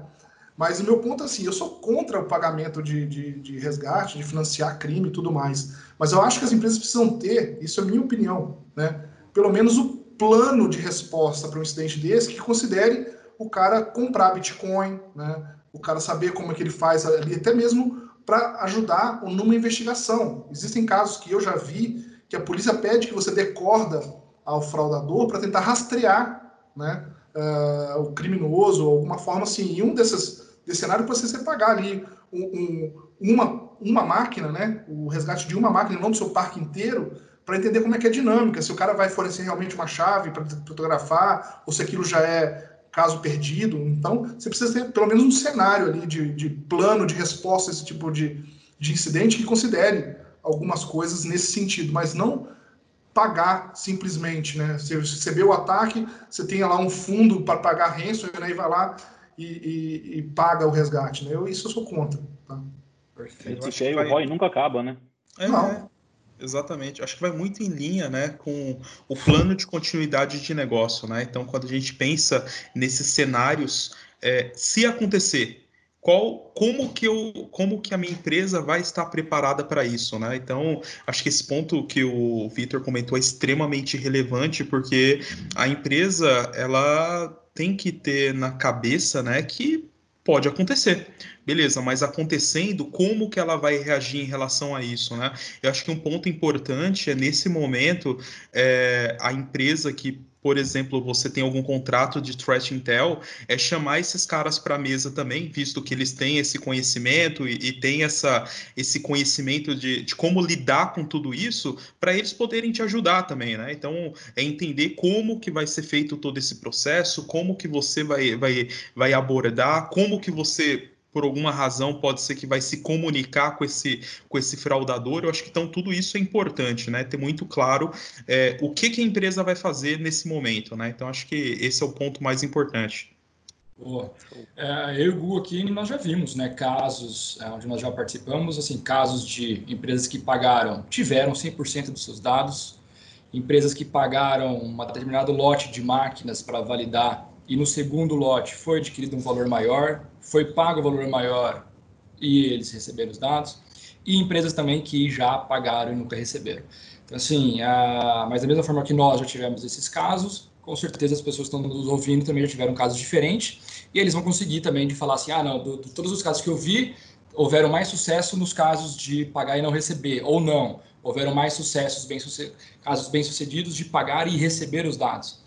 Mas o meu ponto é assim, eu sou contra o pagamento de, de, de, resgate, de financiar crime e tudo mais. Mas eu acho que as empresas precisam ter, isso é minha opinião, né? Pelo menos o plano de resposta para um incidente desse que considere o cara comprar Bitcoin, né? O cara saber como é que ele faz ali, até mesmo para ajudar numa investigação. Existem casos que eu já vi que a polícia pede que você dê corda ao fraudador para tentar rastrear, né? Uh, o criminoso, alguma forma assim. E um desses desse cenário para você pagar ali um, um, uma, uma máquina, né? O resgate de uma máquina, não do seu parque inteiro, para entender como é que é a dinâmica, se o cara vai fornecer realmente uma chave para fotografar, ou se aquilo já é caso perdido. Então, você precisa ter pelo menos um cenário ali de, de plano de resposta a esse tipo de, de incidente que considere algumas coisas nesse sentido, mas não pagar simplesmente, né? Você recebeu o ataque, você tem lá um fundo para pagar ransom, né? E vai lá e, e, e, paga o resgate, né? Eu, isso eu sou contra. Tá? Perfeito. Esse aí, vai... o ROI nunca acaba, né? É, Não. É, exatamente. Acho que vai muito em linha, né, com o plano de continuidade de negócio, né? Então, quando a gente pensa nesses cenários, é, se acontecer qual, como que eu, como que a minha empresa vai estar preparada para isso, né? Então, acho que esse ponto que o Vitor comentou é extremamente relevante, porque a empresa ela tem que ter na cabeça, né, que pode acontecer. Beleza, mas acontecendo, como que ela vai reagir em relação a isso, né? Eu acho que um ponto importante é nesse momento é, a empresa que por exemplo, você tem algum contrato de threat intel, é chamar esses caras para a mesa também, visto que eles têm esse conhecimento e, e têm essa, esse conhecimento de, de como lidar com tudo isso, para eles poderem te ajudar também, né? Então, é entender como que vai ser feito todo esse processo, como que você vai, vai, vai abordar, como que você por alguma razão pode ser que vai se comunicar com esse, com esse fraudador. Eu acho que então tudo isso é importante, né? Ter muito claro é, o que, que a empresa vai fazer nesse momento, né? Então acho que esse é o ponto mais importante. Boa. É, eu e o aqui, nós já vimos, né, casos é, onde nós já participamos, assim, casos de empresas que pagaram, tiveram 100% dos seus dados, empresas que pagaram um determinado lote de máquinas para validar e no segundo lote foi adquirido um valor maior, foi pago o valor maior e eles receberam os dados, e empresas também que já pagaram e nunca receberam. Então, assim, a, mas da mesma forma que nós já tivemos esses casos, com certeza as pessoas que estão nos ouvindo também já tiveram casos diferentes, e eles vão conseguir também de falar assim, ah, não, de todos os casos que eu vi, houveram mais sucesso nos casos de pagar e não receber, ou não, houveram mais sucessos, bem casos bem-sucedidos de pagar e receber os dados.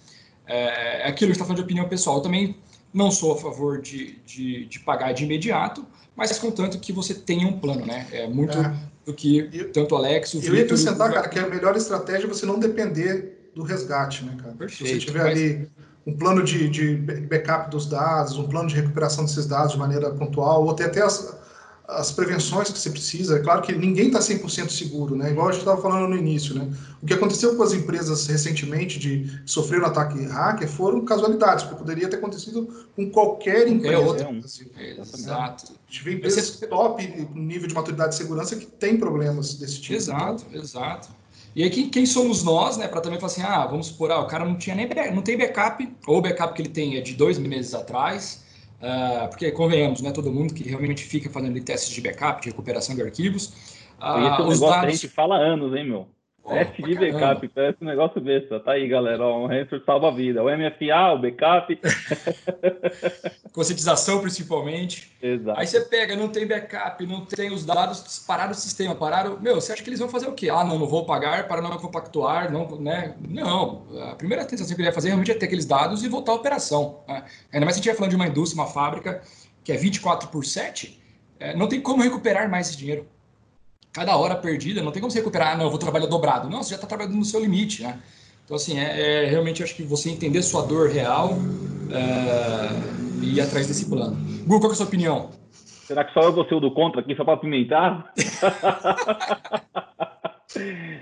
É, é aquilo que está falando de opinião pessoal. Eu também não sou a favor de, de, de, pagar de imediato, mas contanto que você tenha um plano, né? É muito é. do que tanto o Alex, o Eu ia acrescentar, cara, que a melhor estratégia é você não depender do resgate, né, cara? Perfeito, Se você tiver mas... ali um plano de, de backup dos dados, um plano de recuperação desses dados de maneira pontual, ou ter até as, as prevenções que você precisa. É claro que ninguém está 100% seguro, né? Igual a gente estava falando no início, né? O que aconteceu com as empresas recentemente de sofrer um ataque hacker foram casualidades, porque poderia ter acontecido com qualquer empresa. É outra. Exato. A gente vê empresas você... top nível de maturidade de segurança que tem problemas desse tipo. Exato, então... exato. E aí, quem, quem, somos nós, né, para também falar assim, ah, vamos supor, ah, o cara não tinha nem não tem backup, ou o backup que ele tem é de dois meses atrás, Uh, porque convenhamos, não é todo mundo que realmente fica fazendo testes de backup, de recuperação de arquivos. Uh, os dados... a gente fala anos, hein, meu? Teste de backup, parece um negócio besta. Tá aí, galera. Ó, um salva a vida. O MFA, o backup. Conscientização, principalmente. Exato. Aí você pega, não tem backup, não tem os dados, pararam o sistema, pararam. Meu, você acha que eles vão fazer o quê? Ah, não, não vou pagar para não compactuar, não, né? Não. A primeira tentação que ele ia fazer realmente é ter aqueles dados e voltar à operação. Né? Ainda mais se a gente estiver falando de uma indústria, uma fábrica que é 24 por 7, é, não tem como recuperar mais esse dinheiro cada hora perdida, não tem como você recuperar, ah, não, eu vou trabalhar dobrado. Não, você já está trabalhando no seu limite, né? Então, assim, é, é, realmente acho que você entender sua dor real é, e ir atrás desse plano. Gu, qual é a sua opinião? Será que só eu vou ser o do contra aqui só para apimentar?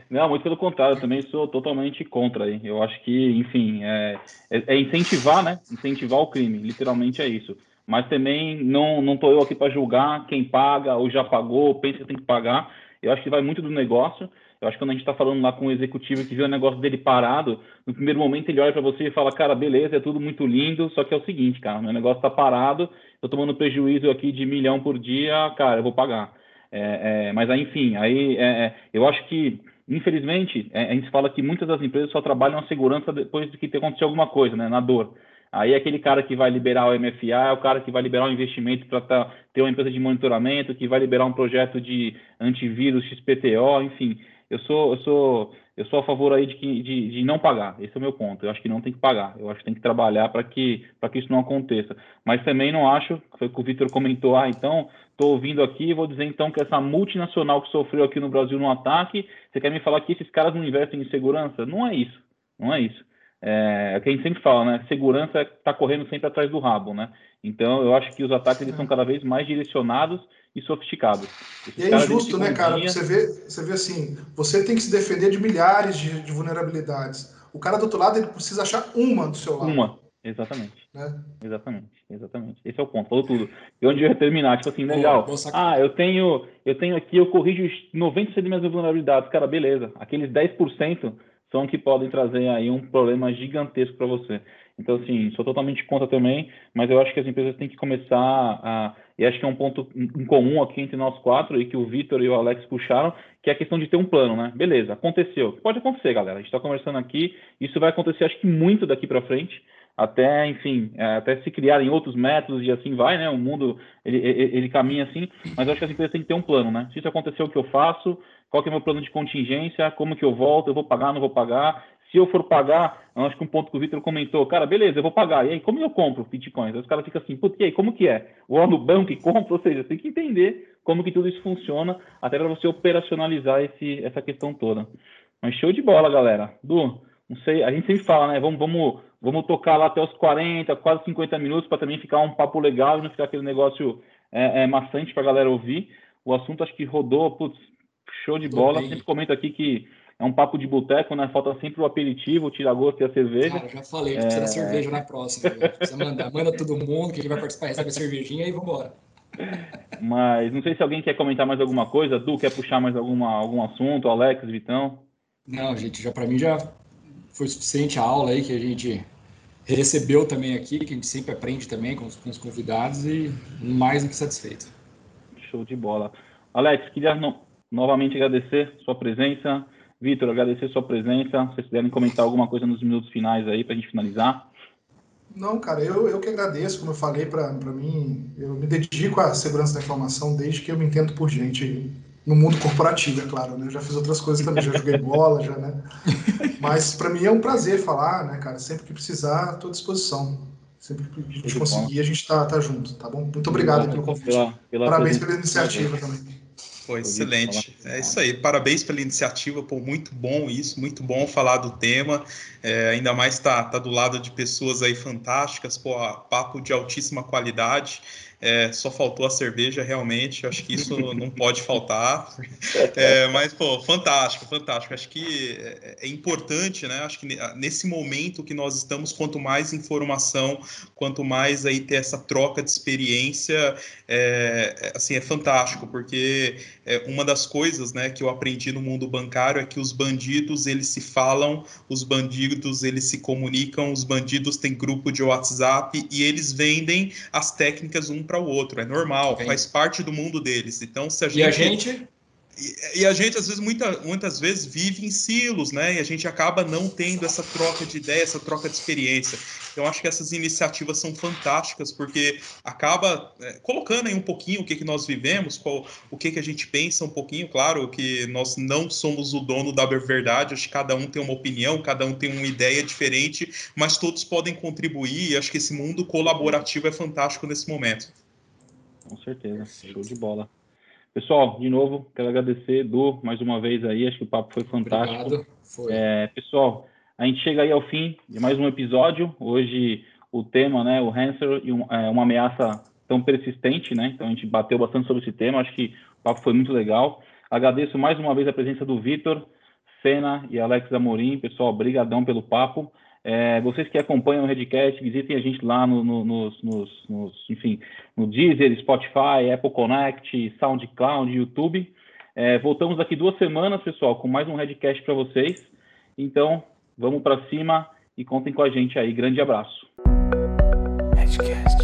Não, muito pelo contrário, eu também sou totalmente contra aí. Eu acho que, enfim, é, é, é incentivar, né? Incentivar o crime, literalmente é isso. Mas também não não tô eu aqui para julgar quem paga ou já pagou, pensa que tem que pagar. Eu acho que vai muito do negócio. Eu acho que quando a gente está falando lá com o executivo que vê o negócio dele parado, no primeiro momento ele olha para você e fala, cara, beleza, é tudo muito lindo, só que é o seguinte, cara, meu negócio está parado, estou tomando prejuízo aqui de milhão por dia, cara, eu vou pagar. É, é, mas aí, enfim, aí é, é eu acho que, infelizmente, é, a gente fala que muitas das empresas só trabalham a segurança depois de que ter acontecido alguma coisa, né, na dor. Aí aquele cara que vai liberar o MFA é o cara que vai liberar um investimento para tá, ter uma empresa de monitoramento, que vai liberar um projeto de antivírus XPTO, enfim. Eu sou, eu sou, eu sou a favor aí de, que, de, de não pagar. Esse é o meu ponto. Eu acho que não tem que pagar. Eu acho que tem que trabalhar para que, que isso não aconteça. Mas também não acho, foi o que o Vitor comentou, ah, então estou ouvindo aqui vou dizer então que essa multinacional que sofreu aqui no Brasil no ataque, você quer me falar que esses caras não investem em segurança? Não é isso. Não é isso é, é o que a gente sempre fala, né? Segurança está correndo sempre atrás do rabo, né? Então, eu acho que os ataques eles são cada vez mais direcionados e sofisticados. Esses e é injusto, né, cara? Você vê, você vê assim, você tem que se defender de milhares de, de, vulnerabilidades. O cara do outro lado, ele precisa achar uma do seu lado. Uma, exatamente. Né? Exatamente, exatamente. Esse é o ponto, falou tudo. E onde eu ia terminar, tipo assim, legal. ah, eu tenho, eu tenho aqui, eu corrijo 90% das minhas vulnerabilidades. Cara, beleza. Aqueles 10% são que podem trazer aí um problema gigantesco para você. Então, assim, sou totalmente contra também, mas eu acho que as empresas têm que começar a, e acho que é um ponto em comum aqui entre nós quatro e que o Vitor e o Alex puxaram, que é a questão de ter um plano, né? Beleza, aconteceu. Pode acontecer, galera. A gente está conversando aqui, isso vai acontecer, acho que muito daqui para frente, até, enfim, é, até se criarem outros métodos e assim vai, né? O mundo, ele, ele, ele caminha assim, mas acho que as empresas têm que ter um plano, né? Se isso acontecer, o que eu faço? Qual que é o meu plano de contingência? Como que eu volto? Eu vou pagar, não vou pagar? Se eu for pagar, acho que um ponto que o Vitor comentou, cara, beleza, eu vou pagar. E aí, como eu compro Bitcoin? Aí os caras ficam assim, putz, e aí, como que é? Vou no banco e compro? Ou seja, tem que entender como que tudo isso funciona, até para você operacionalizar esse, essa questão toda. Mas show de bola, galera. Du, não sei, a gente sempre fala, né? Vamos, vamos, vamos tocar lá até os 40, quase 50 minutos para também ficar um papo legal e não ficar aquele negócio é, é, maçante para a galera ouvir. O assunto acho que rodou, putz, show de bola. Sempre comento aqui que é um papo de boteco, né? Falta sempre o aperitivo, o tira-gosto e a cerveja. Cara, já falei, precisa é... da cerveja na próxima. Precisa mandar, manda todo mundo, que vai participar recebe a cervejinha e vambora. Mas não sei se alguém quer comentar mais alguma coisa. Du, quer puxar mais alguma, algum assunto? Alex, Vitão? Não, gente, já para mim já foi suficiente a aula aí que a gente recebeu também aqui, que a gente sempre aprende também com os, com os convidados e mais do que satisfeito. Show de bola. Alex, queria no, novamente agradecer sua presença. Vitor, agradecer sua presença. Se vocês puderem comentar alguma coisa nos minutos finais aí para a gente finalizar. Não, cara, eu, eu que agradeço, como eu falei para mim, eu me dedico à segurança da informação desde que eu me entendo por gente no mundo corporativo, é claro, né? Eu já fiz outras coisas também, já joguei bola, já, né? Mas para mim é um prazer falar, né, cara? Sempre que precisar, estou à disposição. Sempre que a gente conseguir, a gente está tá junto, tá bom? Muito obrigado pelo convite. Pela, pela Parabéns pela iniciativa também. Foi excelente. É isso aí. Parabéns pela iniciativa. Pô, muito bom isso, muito bom falar do tema. É, ainda mais tá, tá do lado de pessoas aí fantásticas, pô, papo de altíssima qualidade. É, só faltou a cerveja, realmente. Acho que isso não pode faltar. É, mas, pô, fantástico, fantástico. Acho que é, é, importante, né? Acho que nesse momento que nós estamos, quanto mais informação, quanto mais aí ter essa troca de experiência, é, é assim, é fantástico, porque é, uma das coisas, né, que eu aprendi no mundo bancário é que os bandidos, eles se falam, os bandidos, eles se comunicam, os bandidos têm grupo de WhatsApp e eles vendem as técnicas um para o outro, é normal, faz parte do mundo deles. Então, se a gente. E a gente e, e, a gente, às vezes, muita, muitas vezes vive em silos, né? E a gente acaba não tendo essa troca de ideia, essa troca de experiência. Eu acho que essas iniciativas são fantásticas, porque acaba é, colocando aí um pouquinho o que, que nós vivemos, qual, o que, que a gente pensa um pouquinho. Claro que nós não somos o dono da verdade, acho que cada um tem uma opinião, cada um tem uma ideia diferente, mas todos podem contribuir. E acho que esse mundo colaborativo é fantástico nesse momento. Com certeza, show de bola. Pessoal, de novo, quero agradecer, Edu, mais uma vez aí, acho que o papo foi fantástico. Obrigado. Foi. É, pessoal, a gente chega aí ao fim de mais um episódio. Hoje o tema, né, o Hanser e um, é, uma ameaça tão persistente, né? Então a gente bateu bastante sobre esse tema, acho que o papo foi muito legal. Agradeço mais uma vez a presença do Vitor, Fena e Alex Amorim. Pessoal, brigadão pelo papo. É, vocês que acompanham o Redcast, visitem a gente lá no, no, nos, nos, nos, enfim, no Deezer, Spotify, Apple Connect, SoundCloud, YouTube. É, voltamos daqui duas semanas, pessoal, com mais um Redcast para vocês. Então, vamos para cima e contem com a gente aí. Grande abraço. Redcast.